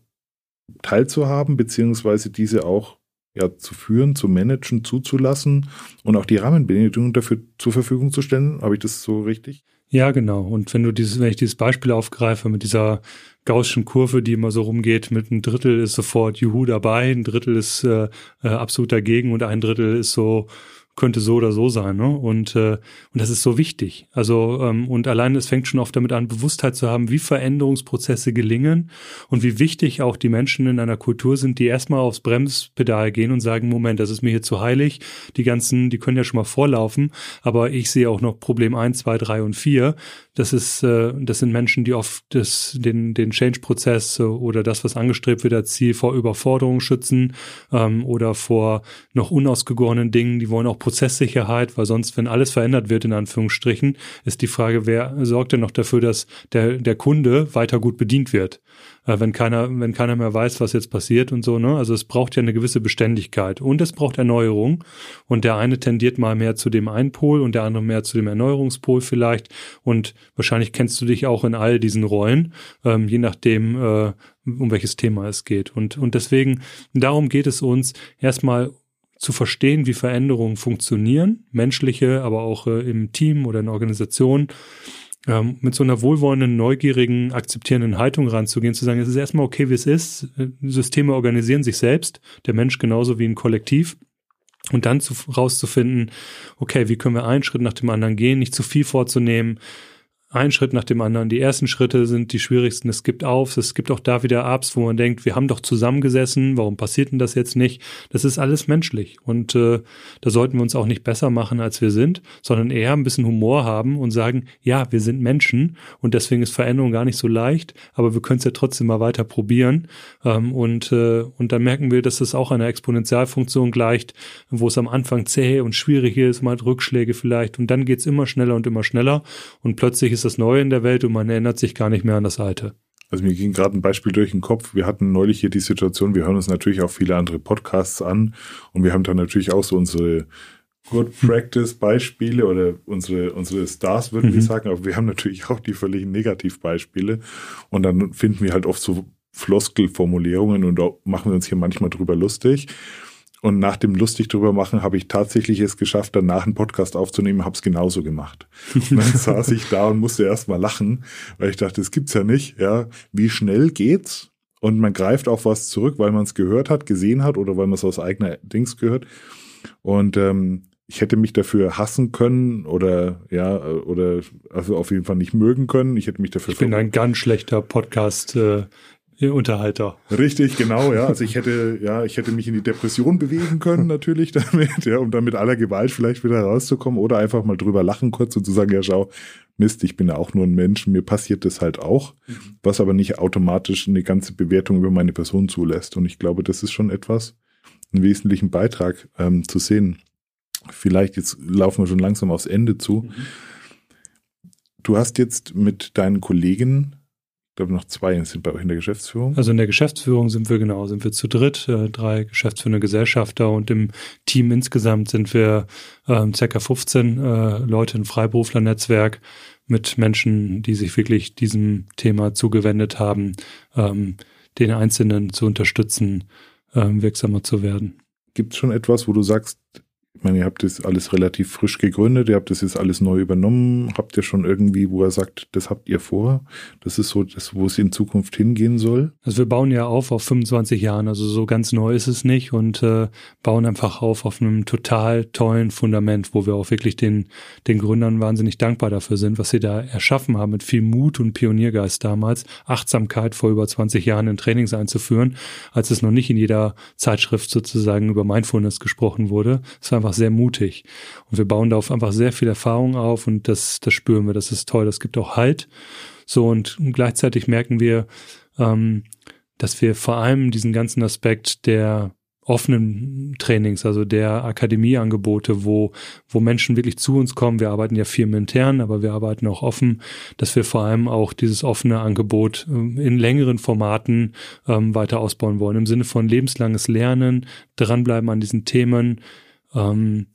teilzuhaben, beziehungsweise diese auch ja, zu führen, zu managen, zuzulassen und auch die Rahmenbedingungen dafür zur Verfügung zu stellen. Habe ich das so richtig? Ja, genau. Und wenn du dieses, wenn ich dieses Beispiel aufgreife mit dieser gaußschen Kurve, die immer so rumgeht, mit ein Drittel ist sofort Juhu dabei, ein Drittel ist äh, äh absolut dagegen und ein Drittel ist so könnte so oder so sein, ne? Und äh, und das ist so wichtig. Also ähm, und allein es fängt schon oft damit an, Bewusstheit zu haben, wie Veränderungsprozesse gelingen und wie wichtig auch die Menschen in einer Kultur sind, die erstmal aufs Bremspedal gehen und sagen, Moment, das ist mir hier zu heilig. Die ganzen, die können ja schon mal vorlaufen, aber ich sehe auch noch Problem eins, zwei, drei und vier. Das ist, äh, das sind Menschen, die oft das, den den Change-Prozess oder das, was angestrebt wird, als Ziel vor Überforderung schützen ähm, oder vor noch unausgegorenen Dingen. Die wollen auch Prozesssicherheit, weil sonst, wenn alles verändert wird, in Anführungsstrichen, ist die Frage, wer sorgt denn noch dafür, dass der, der Kunde weiter gut bedient wird? Äh, wenn keiner, wenn keiner mehr weiß, was jetzt passiert und so, ne? Also es braucht ja eine gewisse Beständigkeit und es braucht Erneuerung. Und der eine tendiert mal mehr zu dem einen Pol und der andere mehr zu dem Erneuerungspol vielleicht. Und wahrscheinlich kennst du dich auch in all diesen Rollen, ähm, je nachdem, äh, um welches Thema es geht. Und, und deswegen, darum geht es uns erstmal zu verstehen, wie Veränderungen funktionieren, menschliche, aber auch äh, im Team oder in Organisationen, ähm, mit so einer wohlwollenden, neugierigen, akzeptierenden Haltung ranzugehen, zu sagen, es ist erstmal okay, wie es ist. Systeme organisieren sich selbst, der Mensch genauso wie ein Kollektiv. Und dann zu, rauszufinden, okay, wie können wir einen Schritt nach dem anderen gehen, nicht zu viel vorzunehmen, ein Schritt nach dem anderen. Die ersten Schritte sind die schwierigsten. Es gibt auf, es gibt auch da wieder Abs, wo man denkt, wir haben doch zusammengesessen, warum passiert denn das jetzt nicht? Das ist alles menschlich und äh, da sollten wir uns auch nicht besser machen, als wir sind, sondern eher ein bisschen Humor haben und sagen, ja, wir sind Menschen und deswegen ist Veränderung gar nicht so leicht, aber wir können es ja trotzdem mal weiter probieren ähm, und äh, und dann merken wir, dass es auch einer Exponentialfunktion gleicht, wo es am Anfang zäh und schwierig ist, mal Rückschläge vielleicht und dann geht's immer schneller und immer schneller und plötzlich ist das Neue in der Welt und man erinnert sich gar nicht mehr an das Alte. Also mir ging gerade ein Beispiel durch den Kopf. Wir hatten neulich hier die Situation, wir hören uns natürlich auch viele andere Podcasts an und wir haben dann natürlich auch so unsere Good Practice Beispiele oder unsere, unsere Stars, würden mhm. wir sagen, aber wir haben natürlich auch die völligen Negativbeispiele und dann finden wir halt oft so Floskelformulierungen und da machen wir uns hier manchmal drüber lustig. Und nach dem lustig drüber machen habe ich tatsächlich es geschafft, danach einen Podcast aufzunehmen, habe es genauso gemacht. Und dann saß ich da und musste erst mal lachen, weil ich dachte, das gibt's ja nicht. Ja, wie schnell geht's? Und man greift auf was zurück, weil man es gehört hat, gesehen hat oder weil man es aus eigener Dings gehört. Und ähm, ich hätte mich dafür hassen können oder ja oder also auf jeden Fall nicht mögen können. Ich hätte mich dafür. Ich bin ein ganz schlechter Podcast. Äh Unterhalter. Richtig, genau, ja. Also ich hätte, ja, ich hätte mich in die Depression bewegen können, natürlich damit, ja, um dann mit aller Gewalt vielleicht wieder rauszukommen oder einfach mal drüber lachen kurz und zu sagen, ja, schau, Mist, ich bin ja auch nur ein Mensch, mir passiert das halt auch, mhm. was aber nicht automatisch eine ganze Bewertung über meine Person zulässt. Und ich glaube, das ist schon etwas, einen wesentlichen Beitrag ähm, zu sehen. Vielleicht jetzt laufen wir schon langsam aufs Ende zu. Mhm. Du hast jetzt mit deinen Kollegen, ich glaube noch zwei sind bei euch in der Geschäftsführung. Also in der Geschäftsführung sind wir genau, sind wir zu dritt, äh, drei geschäftsführende Gesellschafter und im Team insgesamt sind wir äh, circa 15 äh, Leute im Freiberuflernetzwerk mit Menschen, die sich wirklich diesem Thema zugewendet haben, ähm, den Einzelnen zu unterstützen, ähm, wirksamer zu werden. Gibt es schon etwas, wo du sagst, ich meine, ihr habt das alles relativ frisch gegründet, ihr habt das jetzt alles neu übernommen. Habt ihr schon irgendwie, wo er sagt, das habt ihr vor? Das ist so das, wo es in Zukunft hingehen soll? Also wir bauen ja auf auf 25 Jahren, also so ganz neu ist es nicht und äh, bauen einfach auf auf einem total tollen Fundament, wo wir auch wirklich den, den Gründern wahnsinnig dankbar dafür sind, was sie da erschaffen haben mit viel Mut und Pioniergeist damals, Achtsamkeit vor über 20 Jahren in Trainings einzuführen, als es noch nicht in jeder Zeitschrift sozusagen über Mindfulness gesprochen wurde. Es war einfach sehr mutig. Und wir bauen darauf einfach sehr viel Erfahrung auf und das, das spüren wir, das ist toll, das gibt auch Halt. So und gleichzeitig merken wir, ähm, dass wir vor allem diesen ganzen Aspekt der offenen Trainings, also der Akademieangebote, wo, wo Menschen wirklich zu uns kommen. Wir arbeiten ja firmenintern, aber wir arbeiten auch offen, dass wir vor allem auch dieses offene Angebot ähm, in längeren Formaten ähm, weiter ausbauen wollen. Im Sinne von lebenslanges Lernen, dranbleiben an diesen Themen, ähm,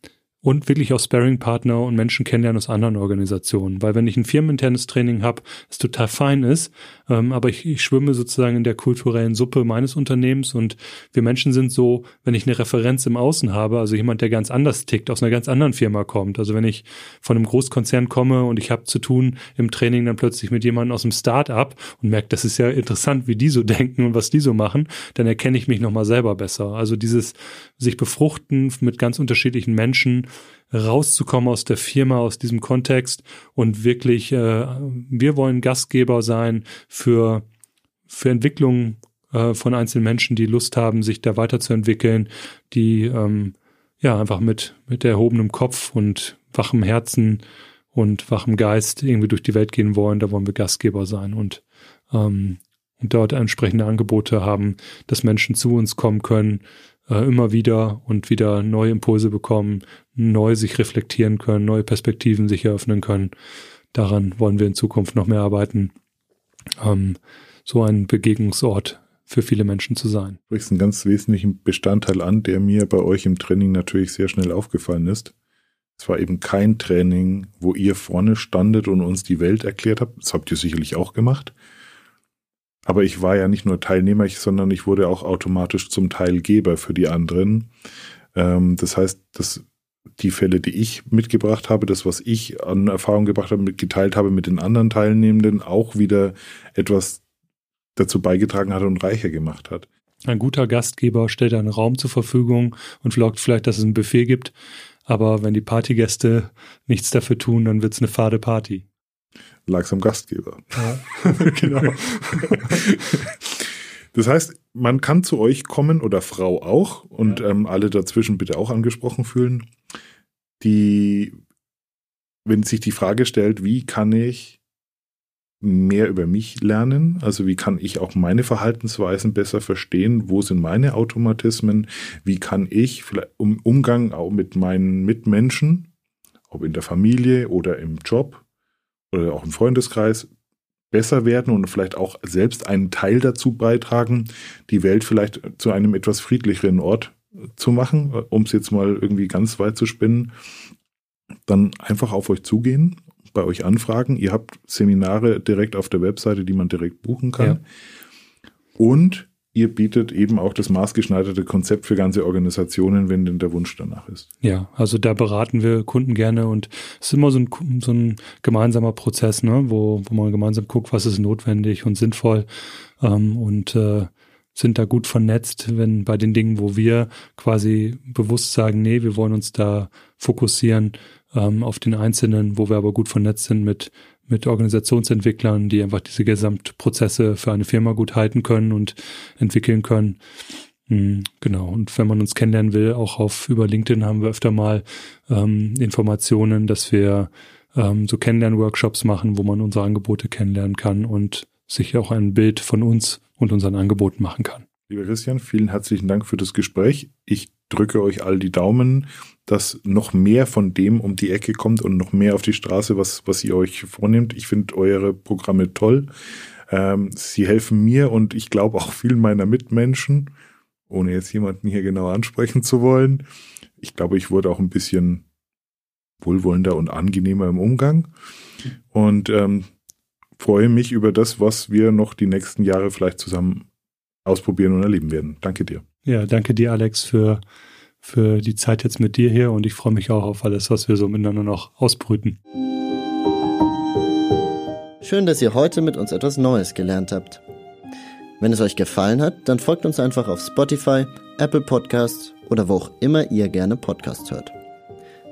und wirklich auch Sparring-Partner und Menschen kennenlernen aus anderen Organisationen. Weil wenn ich ein firmeninternes Training habe, das total fein ist, ähm, aber ich, ich schwimme sozusagen in der kulturellen Suppe meines Unternehmens und wir Menschen sind so, wenn ich eine Referenz im Außen habe, also jemand, der ganz anders tickt, aus einer ganz anderen Firma kommt. Also wenn ich von einem Großkonzern komme und ich habe zu tun im Training dann plötzlich mit jemandem aus dem Start-up und merke, das ist ja interessant, wie die so denken und was die so machen, dann erkenne ich mich nochmal selber besser. Also dieses sich befruchten mit ganz unterschiedlichen Menschen, rauszukommen aus der Firma, aus diesem Kontext und wirklich, äh, wir wollen Gastgeber sein für, für Entwicklung äh, von einzelnen Menschen, die Lust haben, sich da weiterzuentwickeln, die ähm, ja einfach mit, mit erhobenem Kopf und wachem Herzen und wachem Geist irgendwie durch die Welt gehen wollen, da wollen wir Gastgeber sein und, ähm, und dort entsprechende Angebote haben, dass Menschen zu uns kommen können, äh, immer wieder und wieder neue Impulse bekommen, neu sich reflektieren können, neue Perspektiven sich eröffnen können. Daran wollen wir in Zukunft noch mehr arbeiten, ähm, so ein Begegnungsort für viele Menschen zu sein. Du sprichst einen ganz wesentlichen Bestandteil an, der mir bei euch im Training natürlich sehr schnell aufgefallen ist. Es war eben kein Training, wo ihr vorne standet und uns die Welt erklärt habt. Das habt ihr sicherlich auch gemacht. Aber ich war ja nicht nur Teilnehmer, sondern ich wurde auch automatisch zum Teilgeber für die anderen. Ähm, das heißt, dass die Fälle, die ich mitgebracht habe, das, was ich an Erfahrung gebracht habe, geteilt habe mit den anderen Teilnehmenden, auch wieder etwas dazu beigetragen hat und reicher gemacht hat. Ein guter Gastgeber stellt einen Raum zur Verfügung und sorgt vielleicht, dass es ein Buffet gibt. Aber wenn die Partygäste nichts dafür tun, dann wird es eine fade Party lag am Gastgeber. Ja. genau. Das heißt, man kann zu euch kommen oder Frau auch und ja. ähm, alle dazwischen bitte auch angesprochen fühlen, die, wenn sich die Frage stellt, wie kann ich mehr über mich lernen? Also wie kann ich auch meine Verhaltensweisen besser verstehen? Wo sind meine Automatismen? Wie kann ich vielleicht um Umgang auch mit meinen Mitmenschen, ob in der Familie oder im Job, oder auch im Freundeskreis besser werden und vielleicht auch selbst einen Teil dazu beitragen, die Welt vielleicht zu einem etwas friedlicheren Ort zu machen, um es jetzt mal irgendwie ganz weit zu spinnen, dann einfach auf euch zugehen, bei euch anfragen. Ihr habt Seminare direkt auf der Webseite, die man direkt buchen kann. Ja. Und ihr bietet eben auch das maßgeschneiderte Konzept für ganze Organisationen, wenn denn der Wunsch danach ist. Ja, also da beraten wir Kunden gerne und es ist immer so ein, so ein gemeinsamer Prozess, ne, wo, wo man gemeinsam guckt, was ist notwendig und sinnvoll ähm, und äh, sind da gut vernetzt, wenn bei den Dingen, wo wir quasi bewusst sagen, nee, wir wollen uns da fokussieren ähm, auf den Einzelnen, wo wir aber gut vernetzt sind mit mit Organisationsentwicklern, die einfach diese Gesamtprozesse für eine Firma gut halten können und entwickeln können. Hm, genau. Und wenn man uns kennenlernen will, auch auf über LinkedIn haben wir öfter mal ähm, Informationen, dass wir ähm, so Kennenlern-Workshops machen, wo man unsere Angebote kennenlernen kann und sich auch ein Bild von uns und unseren Angeboten machen kann. Lieber Christian, vielen herzlichen Dank für das Gespräch. Ich drücke euch all die Daumen, dass noch mehr von dem um die Ecke kommt und noch mehr auf die Straße, was, was ihr euch vornehmt. Ich finde eure Programme toll. Ähm, sie helfen mir und ich glaube auch vielen meiner Mitmenschen, ohne jetzt jemanden hier genau ansprechen zu wollen. Ich glaube, ich wurde auch ein bisschen wohlwollender und angenehmer im Umgang und ähm, freue mich über das, was wir noch die nächsten Jahre vielleicht zusammen ausprobieren und erleben werden. Danke dir. Ja, danke dir, Alex, für, für die Zeit jetzt mit dir hier und ich freue mich auch auf alles, was wir so miteinander noch ausbrüten. Schön, dass ihr heute mit uns etwas Neues gelernt habt. Wenn es euch gefallen hat, dann folgt uns einfach auf Spotify, Apple Podcasts oder wo auch immer ihr gerne Podcasts hört.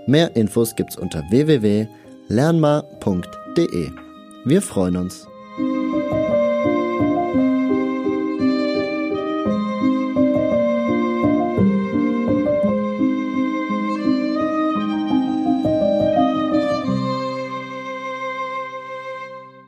Mehr Infos gibt's unter www.lernmar.de. Wir freuen uns.